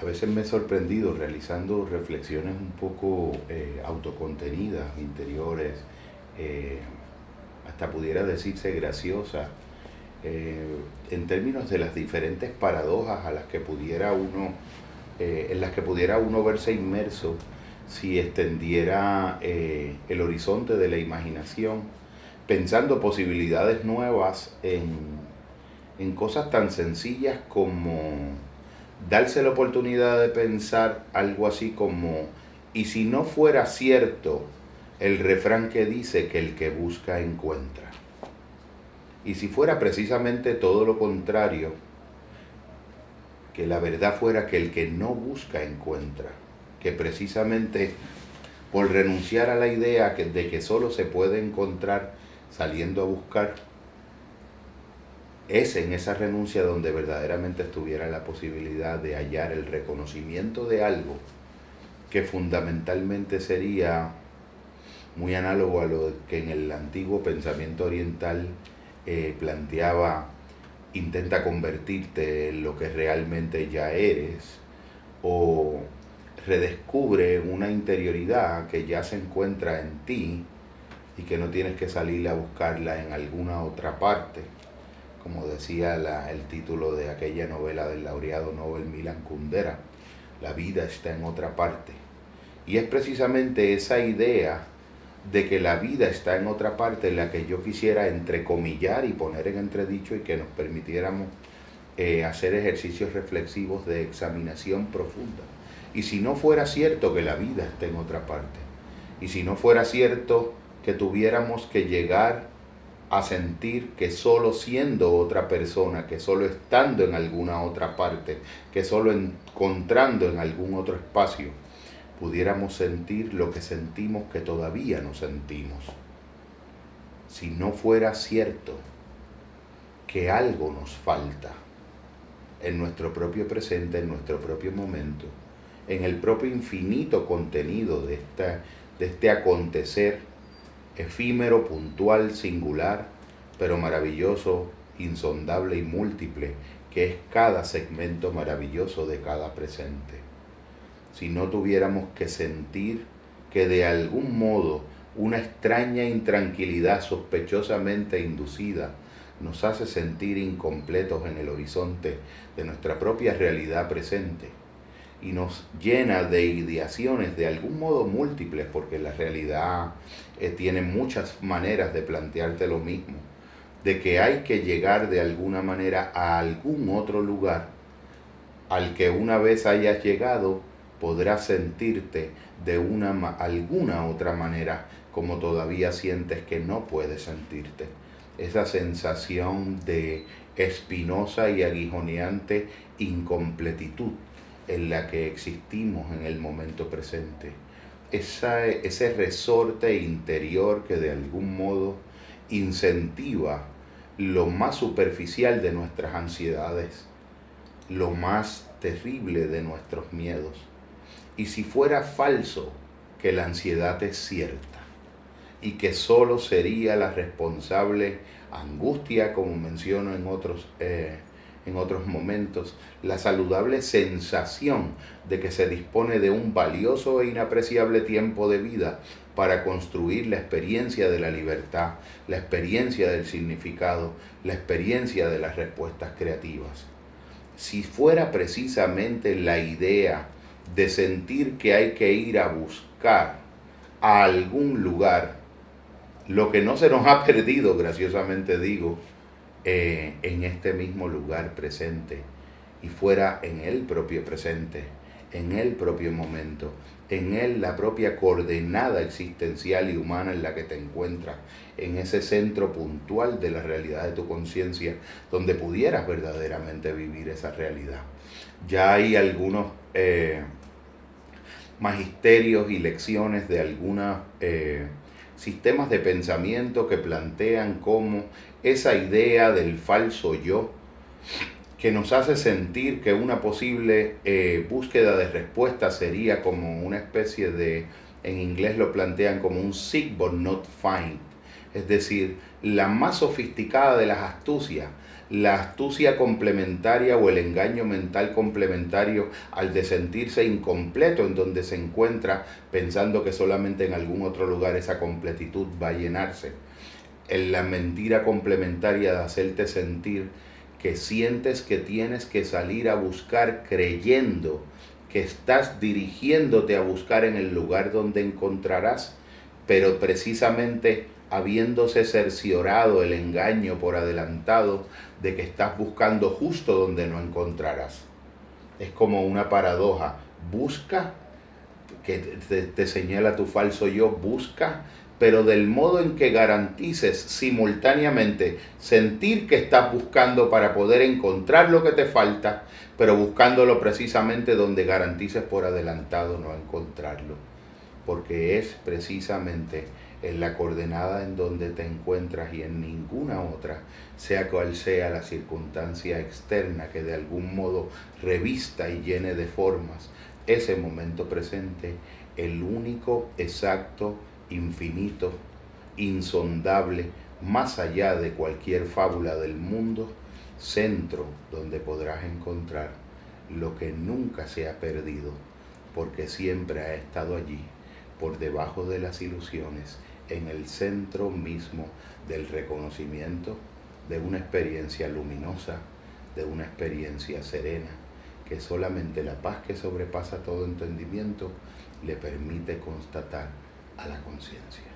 A veces me he sorprendido realizando reflexiones un poco eh, autocontenidas, interiores, eh, hasta pudiera decirse graciosas, eh, en términos de las diferentes paradojas a las que pudiera uno, en las que pudiera uno verse inmerso si extendiera el horizonte de la imaginación, pensando posibilidades nuevas en, en cosas tan sencillas como darse la oportunidad de pensar algo así como, y si no fuera cierto el refrán que dice que el que busca encuentra. Y si fuera precisamente todo lo contrario, que la verdad fuera que el que no busca encuentra, que precisamente por renunciar a la idea de que solo se puede encontrar saliendo a buscar, es en esa renuncia donde verdaderamente estuviera la posibilidad de hallar el reconocimiento de algo que fundamentalmente sería muy análogo a lo que en el antiguo pensamiento oriental eh, planteaba intenta convertirte en lo que realmente ya eres o redescubre una interioridad que ya se encuentra en ti y que no tienes que salir a buscarla en alguna otra parte como decía el título de aquella novela del laureado Nobel Milan Kundera, la vida está en otra parte. Y es precisamente esa idea de que la vida está en otra parte la que yo quisiera entrecomillar y poner en entredicho y que nos permitiéramos eh, hacer ejercicios reflexivos de examinación profunda. Y si no fuera cierto que la vida está en otra parte, y si no fuera cierto que tuviéramos que llegar a sentir que solo siendo otra persona, que solo estando en alguna otra parte, que solo encontrando en algún otro espacio, pudiéramos sentir lo que sentimos que todavía no sentimos. Si no fuera cierto que algo nos falta en nuestro propio presente, en nuestro propio momento, en el propio infinito contenido de, esta, de este acontecer, efímero, puntual, singular, pero maravilloso, insondable y múltiple, que es cada segmento maravilloso de cada presente. Si no tuviéramos que sentir que de algún modo una extraña intranquilidad sospechosamente inducida nos hace sentir incompletos en el horizonte de nuestra propia realidad presente, y nos llena de ideaciones de algún modo múltiples, porque la realidad eh, tiene muchas maneras de plantearte lo mismo, de que hay que llegar de alguna manera a algún otro lugar al que una vez hayas llegado podrás sentirte de una alguna otra manera como todavía sientes que no puedes sentirte. Esa sensación de espinosa y aguijoneante incompletitud en la que existimos en el momento presente. Esa, ese resorte interior que de algún modo incentiva lo más superficial de nuestras ansiedades, lo más terrible de nuestros miedos. Y si fuera falso que la ansiedad es cierta y que solo sería la responsable angustia, como menciono en otros eh, en otros momentos, la saludable sensación de que se dispone de un valioso e inapreciable tiempo de vida para construir la experiencia de la libertad, la experiencia del significado, la experiencia de las respuestas creativas. Si fuera precisamente la idea de sentir que hay que ir a buscar a algún lugar, lo que no se nos ha perdido, graciosamente digo, eh, en este mismo lugar presente y fuera en el propio presente, en el propio momento, en él la propia coordenada existencial y humana en la que te encuentras, en ese centro puntual de la realidad de tu conciencia, donde pudieras verdaderamente vivir esa realidad. Ya hay algunos eh, magisterios y lecciones de algunos eh, sistemas de pensamiento que plantean cómo esa idea del falso yo que nos hace sentir que una posible eh, búsqueda de respuesta sería como una especie de, en inglés lo plantean como un seek but not find, es decir, la más sofisticada de las astucias, la astucia complementaria o el engaño mental complementario al de sentirse incompleto en donde se encuentra pensando que solamente en algún otro lugar esa completitud va a llenarse. En la mentira complementaria de hacerte sentir que sientes que tienes que salir a buscar creyendo que estás dirigiéndote a buscar en el lugar donde encontrarás, pero precisamente habiéndose cerciorado el engaño por adelantado de que estás buscando justo donde no encontrarás. Es como una paradoja. Busca, que te, señala tu falso yo, busca, pero del modo en que garantices simultáneamente sentir que estás buscando para poder encontrar lo que te falta, pero buscándolo precisamente donde garantices por adelantado no encontrarlo. Porque es precisamente en la coordenada en donde te encuentras y en ninguna otra, sea cual sea la circunstancia externa que de algún modo revista y llene de formas ese momento presente, el único, exacto, infinito, insondable, más allá de cualquier fábula del mundo, centro donde podrás encontrar lo que nunca se ha perdido, porque siempre ha estado allí, por debajo de las ilusiones en el centro mismo del reconocimiento de una experiencia luminosa, de una experiencia serena, que solamente la paz que sobrepasa todo entendimiento le permite constatar a la conciencia.